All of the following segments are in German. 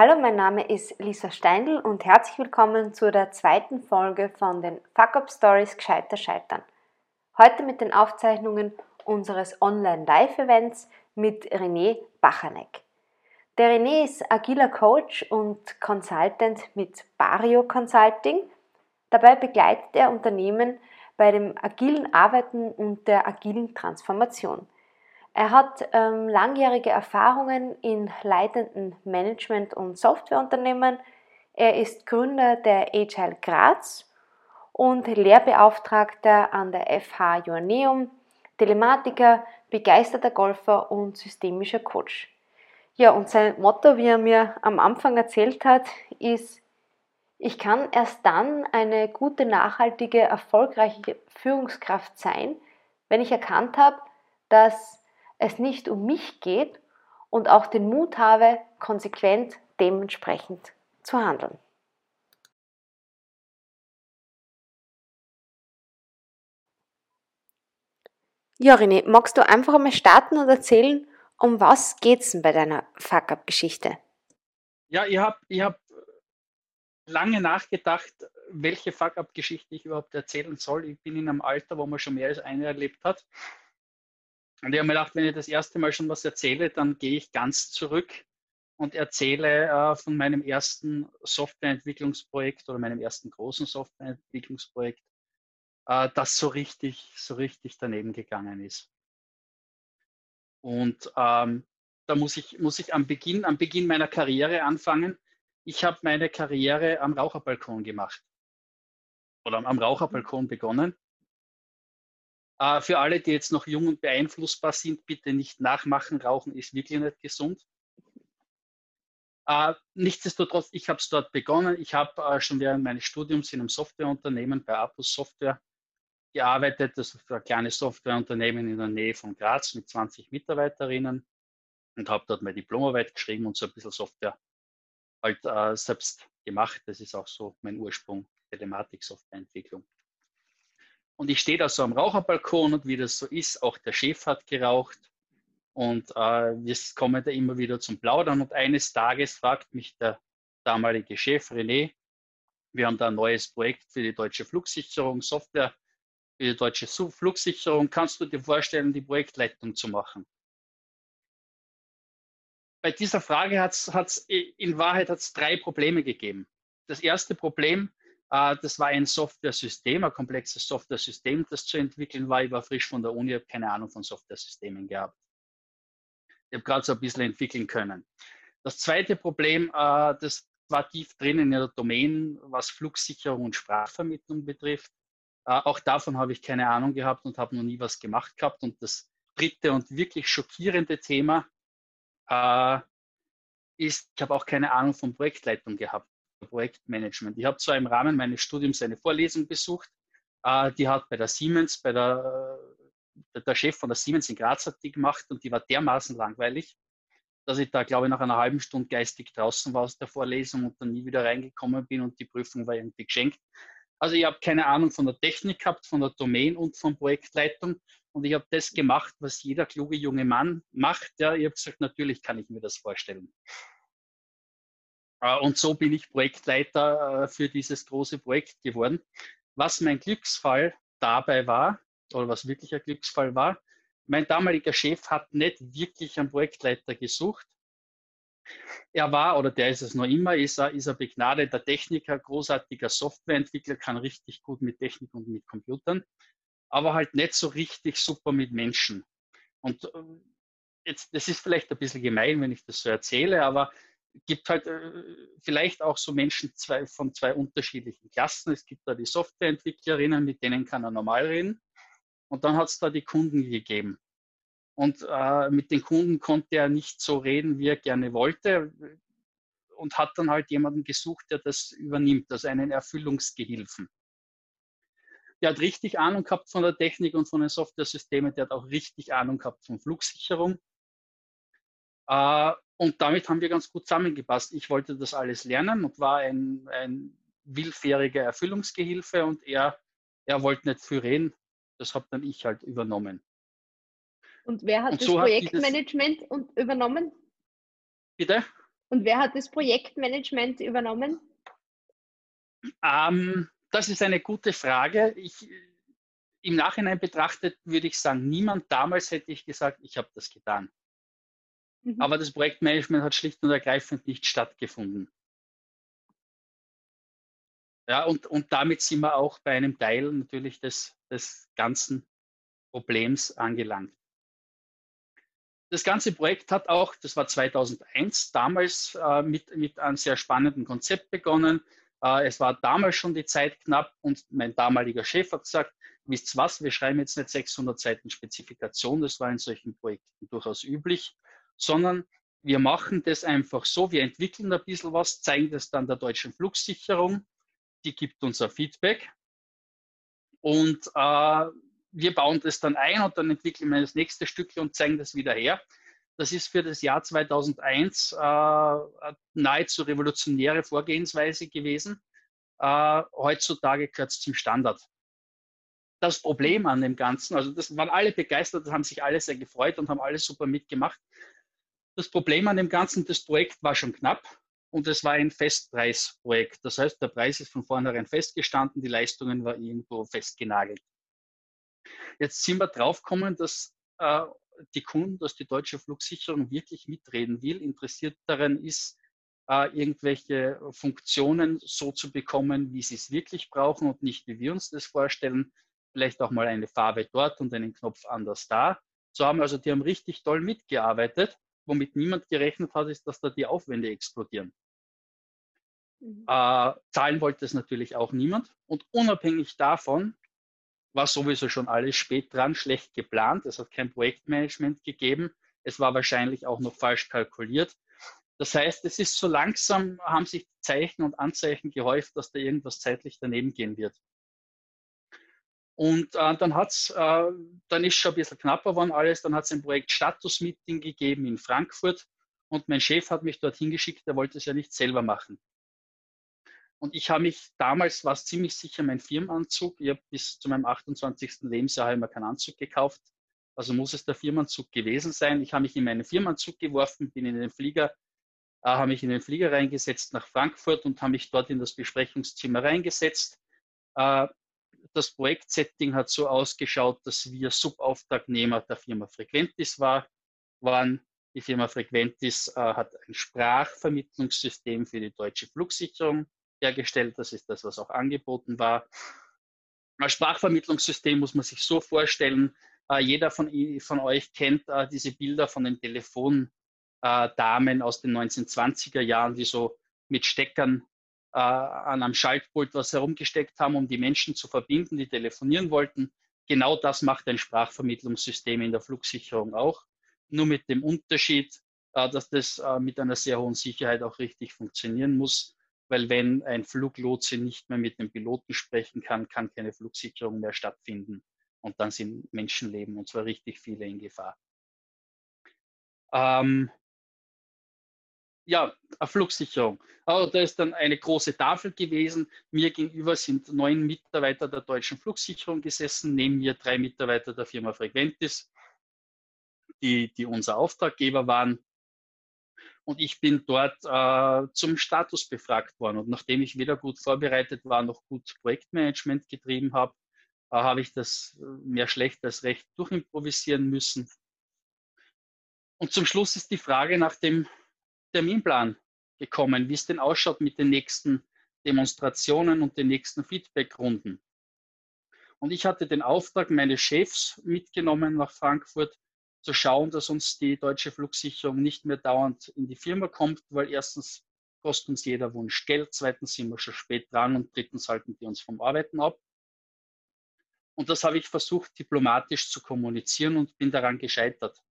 Hallo, mein Name ist Lisa Steindl und herzlich willkommen zu der zweiten Folge von den Fuck Up Stories Gescheiter Scheitern. Heute mit den Aufzeichnungen unseres Online-Live-Events mit René Bachanek. Der René ist agiler Coach und Consultant mit Bario Consulting. Dabei begleitet er Unternehmen bei dem agilen Arbeiten und der agilen Transformation. Er hat ähm, langjährige Erfahrungen in leitenden Management- und Softwareunternehmen. Er ist Gründer der Agile Graz und Lehrbeauftragter an der FH Joanneum, Telematiker, begeisterter Golfer und systemischer Coach. Ja, und sein Motto, wie er mir am Anfang erzählt hat, ist, ich kann erst dann eine gute, nachhaltige, erfolgreiche Führungskraft sein, wenn ich erkannt habe, dass es nicht um mich geht und auch den Mut habe, konsequent dementsprechend zu handeln. Ja, René, magst du einfach einmal starten und erzählen, um was geht's denn bei deiner Fuck-Up-Geschichte? Ja, ich habe ich hab lange nachgedacht, welche Fuck-Up-Geschichte ich überhaupt erzählen soll. Ich bin in einem Alter, wo man schon mehr als eine erlebt hat. Und ich habe mir gedacht, wenn ich das erste Mal schon was erzähle, dann gehe ich ganz zurück und erzähle äh, von meinem ersten Softwareentwicklungsprojekt oder meinem ersten großen Softwareentwicklungsprojekt, äh, das so richtig, so richtig daneben gegangen ist. Und ähm, da muss ich, muss ich am Beginn, am Beginn meiner Karriere anfangen. Ich habe meine Karriere am Raucherbalkon gemacht oder am Raucherbalkon begonnen. Äh, für alle, die jetzt noch jung und beeinflussbar sind, bitte nicht nachmachen. Rauchen ist wirklich nicht gesund. Äh, nichtsdestotrotz, ich habe es dort begonnen. Ich habe äh, schon während meines Studiums in einem Softwareunternehmen bei Apus Software gearbeitet. Das ist ein kleines Softwareunternehmen in der Nähe von Graz mit 20 Mitarbeiterinnen und habe dort meine Diplomarbeit geschrieben und so ein bisschen Software halt äh, selbst gemacht. Das ist auch so mein Ursprung, Telematik-Softwareentwicklung. Und ich stehe da so am Raucherbalkon und wie das so ist, auch der Chef hat geraucht. Und äh, wir kommen da immer wieder zum Plaudern. Und eines Tages fragt mich der damalige Chef René, wir haben da ein neues Projekt für die deutsche Flugsicherung, Software für die deutsche Flugsicherung. Kannst du dir vorstellen, die Projektleitung zu machen? Bei dieser Frage hat es in Wahrheit hat's drei Probleme gegeben. Das erste Problem, das war ein Software-System, ein komplexes Software-System, das zu entwickeln war. Ich war frisch von der Uni, habe keine Ahnung von Software-Systemen gehabt. Ich habe gerade so ein bisschen entwickeln können. Das zweite Problem, äh, das war tief drin in der Domain, was Flugsicherung und Sprachvermittlung betrifft. Äh, auch davon habe ich keine Ahnung gehabt und habe noch nie was gemacht gehabt. Und das dritte und wirklich schockierende Thema ist, ich habe auch keine Ahnung von Projektleitung gehabt. Projektmanagement. Ich habe zwar im Rahmen meines Studiums eine Vorlesung besucht, äh, die hat bei der Siemens, bei der, äh, der Chef von der Siemens in Graz hat die gemacht und die war dermaßen langweilig, dass ich da, glaube ich, nach einer halben Stunde geistig draußen war aus der Vorlesung und dann nie wieder reingekommen bin und die Prüfung war irgendwie geschenkt. Also ich habe keine Ahnung von der Technik gehabt, von der Domain und von Projektleitung und ich habe das gemacht, was jeder kluge junge Mann macht. Ja, ich habe gesagt, natürlich kann ich mir das vorstellen. Äh, und so bin ich Projektleiter äh, für dieses große Projekt geworden. Was mein Glücksfall dabei war, oder was wirklich ein Glücksfall war, mein damaliger Chef hat nicht wirklich einen Projektleiter gesucht. Er war, oder der ist es noch immer, ist er, ist er begnadeter Techniker, großartiger Softwareentwickler, kann richtig gut mit Technik und mit Computern, aber halt nicht so richtig super mit Menschen. Und äh, jetzt, das ist vielleicht ein bisschen gemein, wenn ich das so erzähle, aber gibt halt äh, vielleicht auch so Menschen zwei, von zwei unterschiedlichen Klassen. Es gibt da die Softwareentwicklerinnen, mit denen kann er normal reden. Und dann hat es da die Kunden gegeben. Und äh, mit den Kunden konnte er nicht so reden, wie er gerne wollte. Und hat dann halt jemanden gesucht, der das übernimmt, also einen Erfüllungsgehilfen. Der hat richtig Ahnung gehabt von der Technik und von den Software-Systemen. Der hat auch richtig Ahnung gehabt von Flugsicherung. Äh, und damit haben wir ganz gut zusammengepasst. Ich wollte das alles lernen und war ein, ein willfähriger Erfüllungsgehilfe und er, er wollte nicht viel reden. Das habe dann ich halt übernommen. Und wer hat und das so Projektmanagement hat übernommen? Bitte? Und wer hat das Projektmanagement übernommen? Ähm, das ist eine gute Frage. Ich, Im Nachhinein betrachtet würde ich sagen, niemand damals hätte ich gesagt, ich habe das getan. Mhm. Aber das Projektmanagement hat schlicht und ergreifend nicht stattgefunden. Ja, und, und damit sind wir auch bei einem Teil natürlich des, des ganzen Problems angelangt. Das ganze Projekt hat auch, das war 2001, damals äh, mit, mit einem sehr spannenden Konzept begonnen. Äh, es war damals schon die Zeit knapp und mein damaliger Chef hat gesagt, wisst was, wir schreiben jetzt nicht 600 Seiten Spezifikation, das war in solchen Projekten durchaus üblich, sondern wir machen das einfach so, wir entwickeln ein bisschen was, zeigen das dann der deutschen Flugsicherung, die gibt uns ein Feedback und äh, wir bauen das dann ein und dann entwickeln wir das nächste Stück und zeigen das wieder her. Das ist für das Jahr 2001 äh, nahezu revolutionäre Vorgehensweise gewesen. Äh, heutzutage gehört es zum Standard. Das Problem an dem Ganzen, also das waren alle begeistert, haben sich alle sehr gefreut und haben alles super mitgemacht. Das Problem an dem Ganzen, das Projekt war schon knapp und es war ein Festpreisprojekt. Das heißt, der Preis ist von vornherein festgestanden, die Leistungen waren irgendwo festgenagelt. Jetzt sind wir draufgekommen, dass äh, die Kunden, dass die deutsche Flugsicherung wirklich mitreden will, interessiert daran ist, äh, irgendwelche Funktionen so zu bekommen, wie sie es wirklich brauchen und nicht, wie wir uns das vorstellen. Vielleicht auch mal eine Farbe dort und einen Knopf anders da. So haben also, die haben richtig toll mitgearbeitet. Womit niemand gerechnet hat, ist, dass da die Aufwände explodieren. Mhm. Äh, zahlen wollte es natürlich auch niemand. Und unabhängig davon war sowieso schon alles spät dran, schlecht geplant. Es hat kein Projektmanagement gegeben. Es war wahrscheinlich auch noch falsch kalkuliert. Das heißt, es ist so langsam, haben sich Zeichen und Anzeichen gehäuft, dass da irgendwas zeitlich daneben gehen wird. Und äh, dann hat's, äh, dann ist schon ein bisschen knapper geworden alles. Dann hat es ein Projekt Status-Meeting gegeben in Frankfurt und mein Chef hat mich dorthin geschickt, der wollte es ja nicht selber machen. Und ich habe mich damals, war es ziemlich sicher mein Firmenanzug. Ich habe bis zu meinem 28. Lebensjahr immer keinen Anzug gekauft. Also muss es der Firmenanzug gewesen sein. Ich habe mich in meinen Firmenanzug geworfen, bin in den Flieger, äh, habe mich in den Flieger reingesetzt nach Frankfurt und habe mich dort in das Besprechungszimmer reingesetzt. Äh, das Projektsetting hat so ausgeschaut, dass wir Subauftragnehmer der Firma Frequentis war, waren. Die Firma Frequentis äh, hat ein Sprachvermittlungssystem für die deutsche Flugsicherung hergestellt. Das ist das, was auch angeboten war. Als Sprachvermittlungssystem muss man sich so vorstellen, äh, jeder von, von, euch kennt äh, diese Bilder von den Telefondamen äh, aus den 1920er Jahren, die so mit Steckern äh, an einem Schaltpult was herumgesteckt haben, um die Menschen zu verbinden, die telefonieren wollten. Genau das macht ein Sprachvermittlungssystem in der Flugsicherung auch. Nur mit dem Unterschied, äh, dass das äh, mit einer sehr hohen Sicherheit auch richtig funktionieren muss weil wenn ein Fluglotse nicht mehr mit dem Piloten sprechen kann, kann keine Flugsicherung mehr stattfinden. Und dann sind Menschenleben, und zwar richtig viele, in Gefahr. Ähm, ja, eine Flugsicherung. Also da ist dann eine große Tafel gewesen. Mir gegenüber sind neun Mitarbeiter der deutschen Flugsicherung gesessen, neben mir drei Mitarbeiter der Firma Frequentis, die, die unser Auftraggeber waren. Und ich bin dort äh, zum Status befragt worden. Und nachdem ich weder gut vorbereitet war, noch gut Projektmanagement getrieben habe, äh, habe ich das äh, mehr schlecht als recht durchimprovisieren müssen. Und zum Schluss ist die Frage nach dem Terminplan gekommen, wie es denn ausschaut mit den nächsten Demonstrationen und den nächsten Feedbackrunden. Und ich hatte den Auftrag meines Chefs mitgenommen nach Frankfurt, zu schauen, dass uns die deutsche Flugsicherung nicht mehr dauernd in die Firma kommt, weil erstens kostet uns jeder Wunsch Geld, zweitens sind wir schon spät dran und drittens halten die uns vom Arbeiten ab. Und das habe ich versucht, diplomatisch zu kommunizieren und bin daran gescheitert.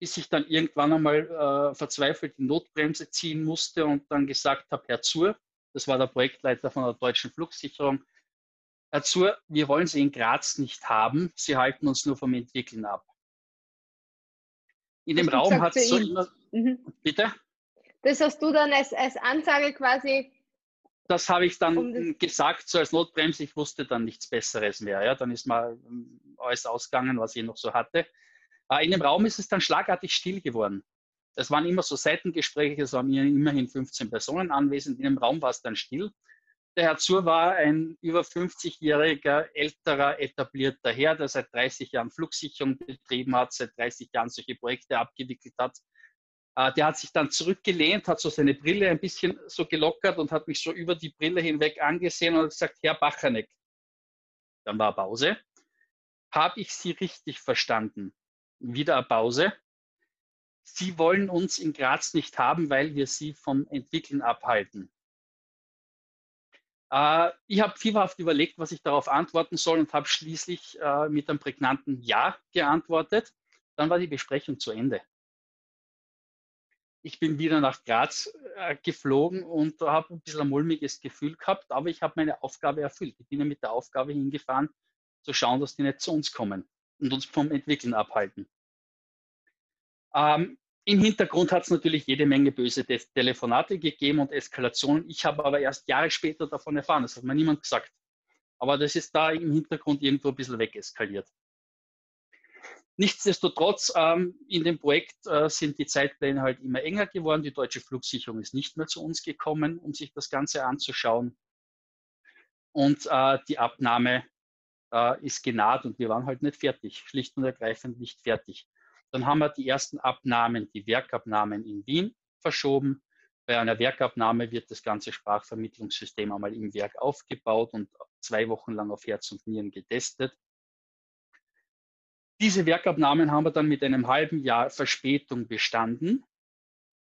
Bis ich dann irgendwann einmal äh, verzweifelt die Notbremse ziehen musste und dann gesagt habe, Herr Zur, das war der Projektleiter von der deutschen Flugsicherung, dazu, wir wollen sie in Graz nicht haben, sie halten uns nur vom Entwickeln ab. In dem Raum hat es so immer. Mhm. Bitte? Das hast du dann als, als Ansage quasi. Das habe ich dann gesagt, so als Notbremse. Ich wusste dann nichts Besseres mehr. Ja, dann ist mal ähm, alles ausgegangen, was ich noch so hatte. Äh, in dem Raum ist es dann schlagartig still geworden. Es waren immer so Seitengespräche, es waren immerhin 15 Personen anwesend. In dem Raum war es dann still. Der Herr Zur war ein über 50-jähriger, älterer, etablierter Herr, der seit 30 Jahren Flugsicherung betrieben hat, seit 30 Jahren solche Projekte abgewickelt hat. Äh, der hat sich dann zurückgelehnt, hat so seine Brille ein bisschen so gelockert und hat mich so über die Brille hinweg angesehen und hat gesagt, Herr Bachanek. Dann war Pause. Habe ich Sie richtig verstanden? Wieder eine Pause. Sie wollen uns in Graz nicht haben, weil wir Sie vom Entwickeln abhalten. Äh, ich habe fieberhaft überlegt, was ich darauf antworten soll und habe schließlich äh, mit einem prägnanten Ja geantwortet. Dann war die Besprechung zu Ende. Ich bin wieder nach Graz äh, geflogen und habe ein bisschen ein mulmiges Gefühl gehabt, aber ich habe meine Aufgabe erfüllt. Ich bin ja mit der Aufgabe hingefahren, zu schauen, dass die nicht zu uns kommen und uns vom Entwickeln abhalten. Ähm, Im Hintergrund hat es natürlich jede Menge böse Te Telefonate gegeben und Eskalationen. Ich habe aber erst Jahre später davon erfahren. Das hat mir niemand gesagt. Aber das ist da im Hintergrund irgendwo ein bisschen wegeskaliert. Nichtsdestotrotz, ähm, in dem Projekt äh, sind die Zeitpläne halt immer enger geworden. Die deutsche Flugsicherung ist nicht mehr zu uns gekommen, um sich das Ganze anzuschauen. Und äh, die Abnahme äh, ist genaht und wir waren halt nicht fertig, schlicht und ergreifend nicht fertig. Dann haben wir die ersten Abnahmen, die Werkabnahmen in Wien verschoben. Bei einer Werkabnahme wird das ganze Sprachvermittlungssystem einmal im Werk aufgebaut und zwei Wochen lang auf Herz und Nieren getestet. Diese Werkabnahmen haben wir dann mit einem halben Jahr Verspätung bestanden.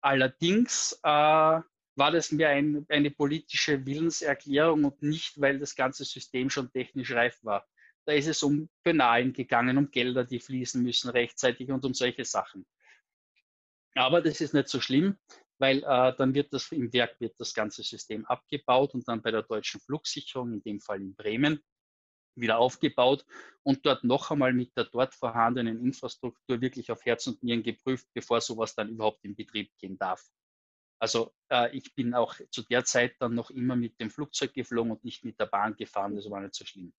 Allerdings äh, war das mehr ein, eine politische Willenserklärung und nicht, weil das ganze System schon technisch reif war. Da ist es um Penalen gegangen, um Gelder, die fließen müssen rechtzeitig und um solche Sachen. Aber das ist nicht so schlimm, weil äh, dann wird das im Werk wird das ganze System abgebaut und dann bei der deutschen Flugsicherung, in dem Fall in Bremen, wieder aufgebaut und dort noch einmal mit der dort vorhandenen Infrastruktur wirklich auf Herz und Nieren geprüft, bevor sowas dann überhaupt in Betrieb gehen darf. Also äh, ich bin auch zu der Zeit dann noch immer mit dem Flugzeug geflogen und nicht mit der Bahn gefahren. Das war nicht so schlimm.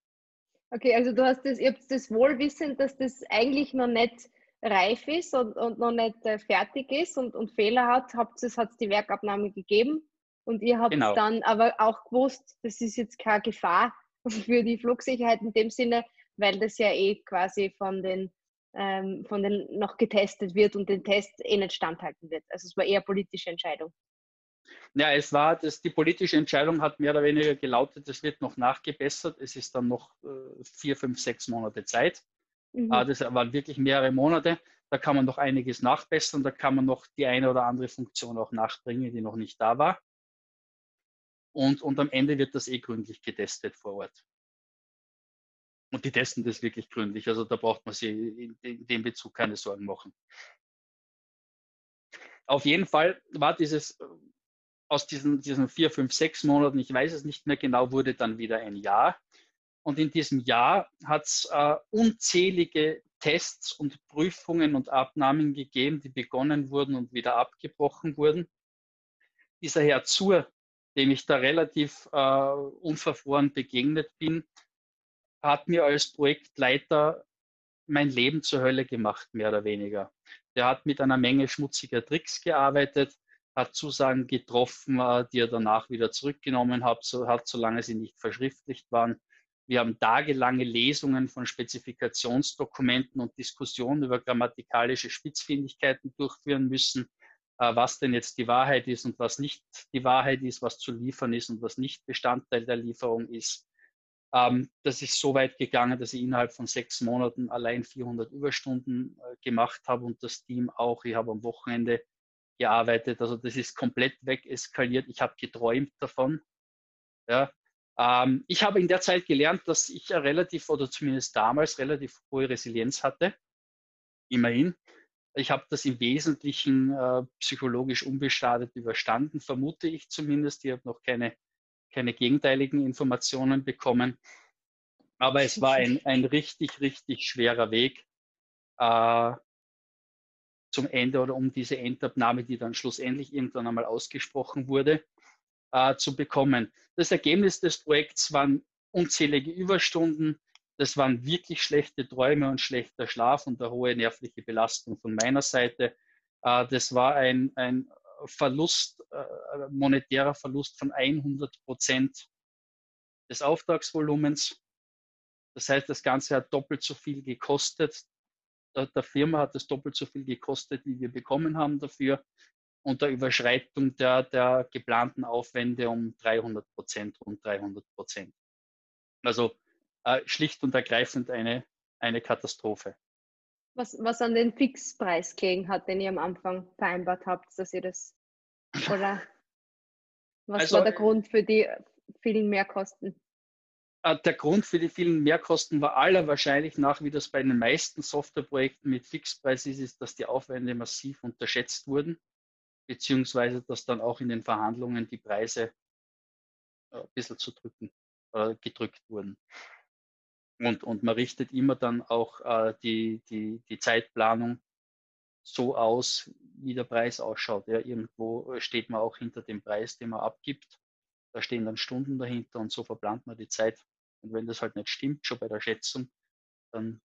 Okay, also du hast das, ihr habt das Wohlwissen, dass das eigentlich noch nicht reif ist und, und noch nicht äh, fertig ist und, und Fehler hat, habt es hat die Werkabnahme gegeben und ihr habt genau. dann aber auch gewusst, das ist jetzt keine Gefahr für die Flugsicherheit in dem Sinne, weil das ja eh quasi von den ähm, von den noch getestet wird und den Test eh nicht standhalten wird. Also es war eher politische Entscheidung. Ja, es war, das, die politische Entscheidung hat mehr oder weniger gelautet, es wird noch nachgebessert. Es ist dann noch äh, vier, fünf, sechs Monate Zeit. Mhm. Äh, das waren wirklich mehrere Monate. Da kann man noch einiges nachbessern. Da kann man noch die eine oder andere Funktion auch nachbringen, die noch nicht da war. Und, und am Ende wird das eh gründlich getestet vor Ort. Und die testen das wirklich gründlich. Also da braucht man sich in, dem Bezug keine Sorgen machen. Auf jeden Fall war dieses aus diesen, diesen vier, fünf, sechs Monaten, ich weiß es nicht mehr genau, wurde dann wieder ein Jahr. Und in diesem Jahr hat es äh, unzählige Tests und Prüfungen und Abnahmen gegeben, die begonnen wurden und wieder abgebrochen wurden. Dieser Herr Zur, dem ich da relativ äh, unverfroren begegnet bin, hat mir als Projektleiter mein Leben zur Hölle gemacht, mehr oder weniger. Der hat mit einer Menge schmutziger Tricks gearbeitet, hat Zusagen getroffen, äh, die er danach wieder zurückgenommen hat, so, hat, solange sie nicht verschriftlicht waren. Wir haben tagelange Lesungen von Spezifikationsdokumenten und Diskussionen über grammatikalische Spitzfindigkeiten durchführen müssen, äh, was denn jetzt die Wahrheit ist und was nicht die Wahrheit ist, was zu liefern ist und was nicht Bestandteil der Lieferung ist. Ähm, das ist so weit gegangen, dass ich innerhalb von sechs Monaten allein 400 Überstunden äh, gemacht habe und das Team auch. Ich habe am Wochenende gearbeitet. Also das ist komplett wegeskaliert. Ich habe geträumt davon. Ja. Ähm, ich habe in der Zeit gelernt, dass ich ja relativ oder zumindest damals relativ hohe Resilienz hatte. Immerhin. Ich habe das im Wesentlichen äh, psychologisch unbeschadet überstanden, vermute ich zumindest. Ich habe noch keine, keine gegenteiligen Informationen bekommen. Aber es war ein, ein richtig, richtig schwerer Weg. Äh, zum Ende oder um diese Endabnahme, die dann schlussendlich irgendwann einmal ausgesprochen wurde, äh, zu bekommen. Das Ergebnis des Projekts waren unzählige Überstunden. Das waren wirklich schlechte Träume und schlechter Schlaf und eine hohe nervliche Belastung von meiner Seite. Äh, das war ein, ein Verlust, äh, monetärer Verlust von 100 Prozent des Auftragsvolumens. Das heißt, das Ganze hat doppelt so viel gekostet. Der, der Firma hat es doppelt so viel gekostet, wie wir bekommen haben dafür. Unter Überschreitung der, der geplanten Aufwände um 300 Prozent, rund 300 Prozent. Also äh, schlicht und ergreifend eine, eine Katastrophe. Was, was an den Fixpreis gelegen hat, den ihr am Anfang vereinbart habt, dass ihr das, oder was also, war der Grund für die vielen Mehrkosten? Äh, der Grund für die vielen Mehrkosten war aller wahrscheinlich nach, wie das bei den meisten Softwareprojekten mit Fixpreis ist, ist, dass die Aufwände massiv unterschätzt wurden, beziehungsweise dass dann auch in den Verhandlungen die Preise äh, ein bisschen zu drücken, äh, gedrückt wurden. Und, und man richtet immer dann auch äh, die, die, die Zeitplanung so aus, wie der Preis ausschaut. Ja, irgendwo steht man auch hinter dem Preis, den man abgibt. Da stehen dann Stunden dahinter und so verplant man die Zeit. Und wenn das halt nicht stimmt, schon bei der Schätzung, dann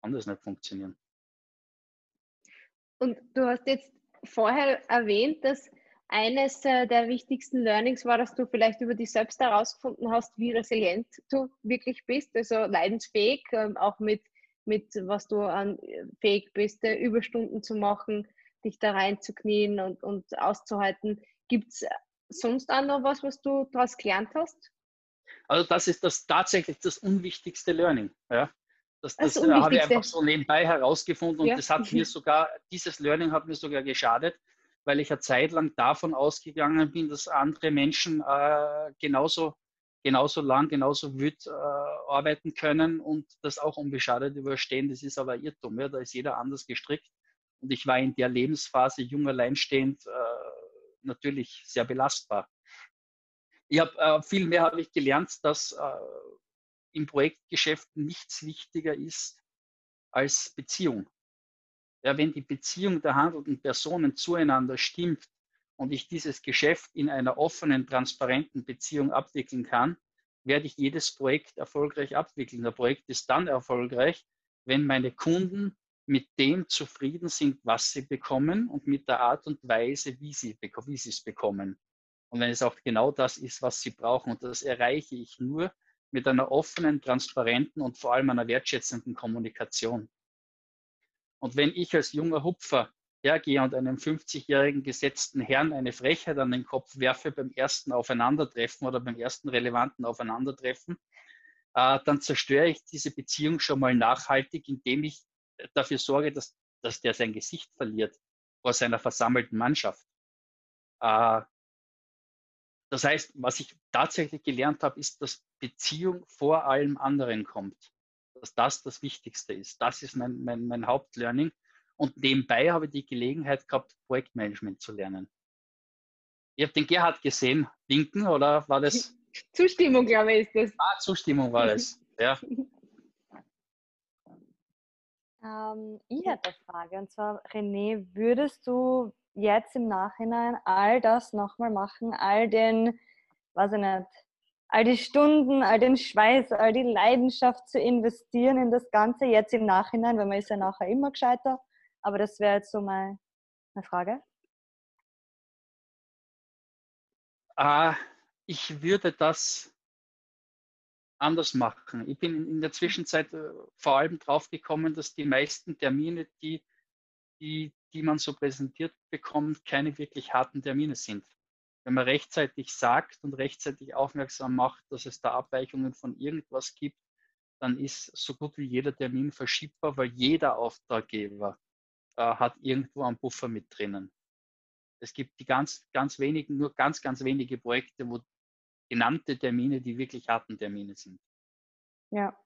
kann das nicht funktionieren. Und du hast jetzt vorher erwähnt, dass eines äh, der wichtigsten Learnings war, dass du vielleicht über dich selbst herausgefunden hast, wie resilient du wirklich bist, also leidensfähig, ähm, auch mit, mit was du an äh, fähig bist, äh, Überstunden zu machen, dich da reinzuknien und, und auszuhalten. Gibt es sonst auch noch was, was du daraus gelernt hast? Also das ist das tatsächlich das unwichtigste Learning. Ja? Das, das, das habe ich einfach so nebenbei herausgefunden und ja. das hat mir sogar, dieses Learning hat mir sogar geschadet, weil ich eine Zeit lang davon ausgegangen bin, dass andere Menschen äh, genauso, genauso lang, genauso wüt äh, arbeiten können und das auch unbeschadet überstehen. Das ist aber Irrtum. Ja? Da ist jeder anders gestrickt. Und ich war in der Lebensphase jung alleinstehend äh, natürlich sehr belastbar. Ich habe äh, viel mehr habe ich gelernt, dass äh, im Projektgeschäft nichts wichtiger ist als Beziehung. Ja, wenn die Beziehung der handelnden Personen zueinander stimmt und ich dieses Geschäft in einer offenen, transparenten Beziehung abwickeln kann, werde ich jedes Projekt erfolgreich abwickeln. Der Projekt ist dann erfolgreich, wenn meine Kunden mit dem zufrieden sind, was sie bekommen und mit der Art und Weise, wie sie, wie sie es bekommen. Und wenn es auch genau das ist, was sie brauchen. Und das erreiche ich nur mit einer offenen, transparenten und vor allem einer wertschätzenden Kommunikation. Und wenn ich als junger Hupfer hergehe und einem 50-jährigen gesetzten Herrn eine Frechheit an den Kopf werfe beim ersten Aufeinandertreffen oder beim ersten relevanten Aufeinandertreffen, äh, dann zerstöre ich diese Beziehung schon mal nachhaltig, indem ich dafür sorge, dass, dass der sein Gesicht verliert vor seiner versammelten Mannschaft. Äh, das heißt, was ich tatsächlich gelernt habe, ist, dass Beziehung vor allem anderen kommt dass das das Wichtigste ist. Das ist mein, mein, mein Hauptlearning. Und nebenbei habe ich die Gelegenheit gehabt, Projektmanagement zu lernen. Ich habe den Gerhard gesehen, winken, oder war das? Zustimmung, glaube ich, ist das. Ah, Zustimmung war das, ja. Ähm, ich hätte eine Frage, und zwar, René, würdest du jetzt im Nachhinein all das nochmal machen, all den, weiß ich nicht, all die Stunden, all den Schweiß, all die Leidenschaft zu investieren in das Ganze jetzt im Nachhinein, weil man ist ja nachher immer gescheiter. Aber das wäre jetzt so meine, meine Frage. Uh, ich würde das anders machen. Ich bin in der Zwischenzeit äh, vor allem drauf gekommen, dass die meisten Termine, die, die, die man so präsentiert bekommt, keine wirklich harten Termine sind wenn man rechtzeitig sagt und rechtzeitig aufmerksam macht, dass es da Abweichungen von irgendwas gibt, dann ist so gut wie jeder Termin verschiebbar, weil jeder Auftraggeber äh, hat irgendwo einen Buffer mit drinnen. Es gibt die ganz, ganz wenigen, nur ganz, ganz wenige Projekte, wo genannte Termine die wirklich harten Termine sind. Ja,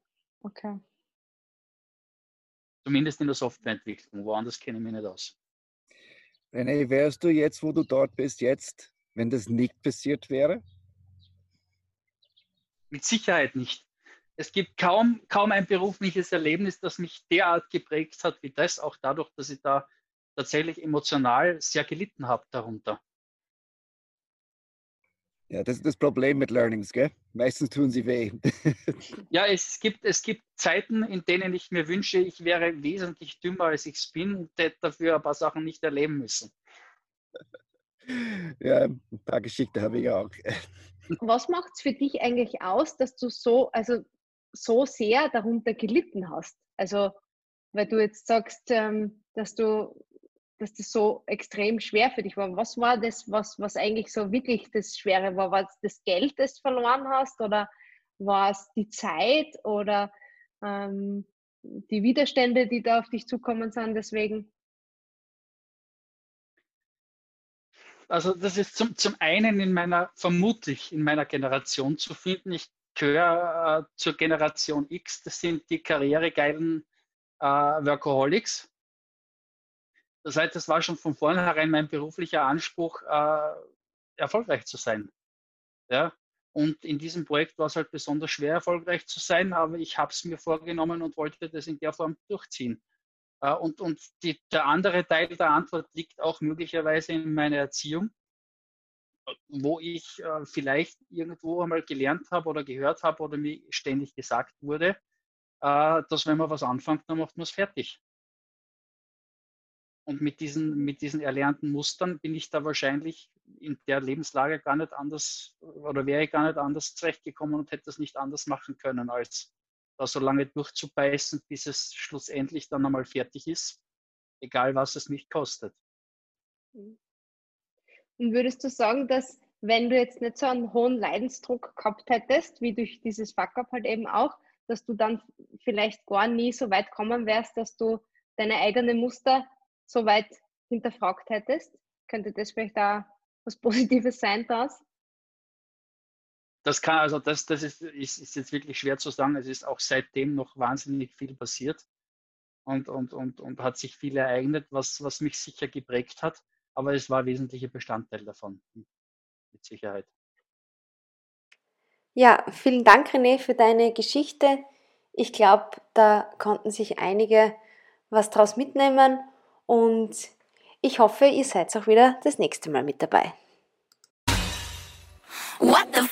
okay. Zumindest in der Softwareentwicklung, woanders kenne ich mich nicht aus. René, wärst du jetzt, wo du dort bist, jetzt wenn das nicht passiert wäre? Mit Sicherheit nicht. Es gibt kaum, kaum ein berufliches Erlebnis, das mich derart geprägt hat wie das, auch dadurch, dass ich da tatsächlich emotional sehr gelitten habe darunter. Ja, das ist das Problem mit Learnings, gell? Meistens tun sie weh. ja, es gibt, es gibt Zeiten, in denen ich mir wünsche, ich wäre wesentlich dümmer, als ich es bin und hätte dafür ein paar Sachen nicht erleben müssen. Ja, ein paar Geschichten habe ich auch. Was macht es für dich eigentlich aus, dass du so, also so sehr darunter gelitten hast? Also, weil du jetzt sagst, ähm, dass du dass das so extrem schwer für dich war. Was war das, was, was eigentlich so wirklich das Schwere war? War es das Geld, das du verloren hast oder war es die Zeit oder ähm, die Widerstände, die da auf dich zukommen sind deswegen? Also das ist zum, zum einen in meiner, vermutlich in meiner Generation zu finden. Ich gehöre äh, zur Generation X, das sind die karrieregeilen äh, Workaholics das heißt, das war schon von vornherein mein beruflicher Anspruch, äh, erfolgreich zu sein. Ja? Und in diesem Projekt war es halt besonders schwer, erfolgreich zu sein, aber ich habe es mir vorgenommen und wollte das in der Form durchziehen. Äh, und und die, der andere Teil der Antwort liegt auch möglicherweise in meiner Erziehung, wo ich äh, vielleicht irgendwo einmal gelernt habe oder gehört habe oder mir ständig gesagt wurde, äh, dass wenn man was anfängt, dann macht man es fertig. Und mit diesen, mit diesen erlernten Mustern bin ich da wahrscheinlich in der Lebenslage gar nicht anders oder wäre ich gar nicht anders zurechtgekommen und hätte das nicht anders machen können, als da so lange durchzubeißen, bis es schlussendlich dann einmal fertig ist, egal was es mich kostet. Und würdest du sagen, dass wenn du jetzt nicht so einen hohen Leidensdruck gehabt hättest, wie durch dieses Fuck-up halt eben auch, dass du dann vielleicht gar nie so weit kommen wärst, dass du deine eigenen Muster so weit hinterfragt hättest? Könnte das vielleicht da was Positives sein daraus? Das kann, also das, das ist, ist, ist, jetzt wirklich schwer zu sagen. Es ist auch seitdem noch wahnsinnig viel passiert und, und, und, und hat sich viel ereignet, was, was mich sicher geprägt hat. Aber es war ein wesentlicher Bestandteil davon, mit Sicherheit. Ja, vielen Dank, René, für deine Geschichte. Ich glaube, da konnten sich einige was draus mitnehmen und ich hoffe, ihr seid auch wieder das nächste Mal mit dabei. What the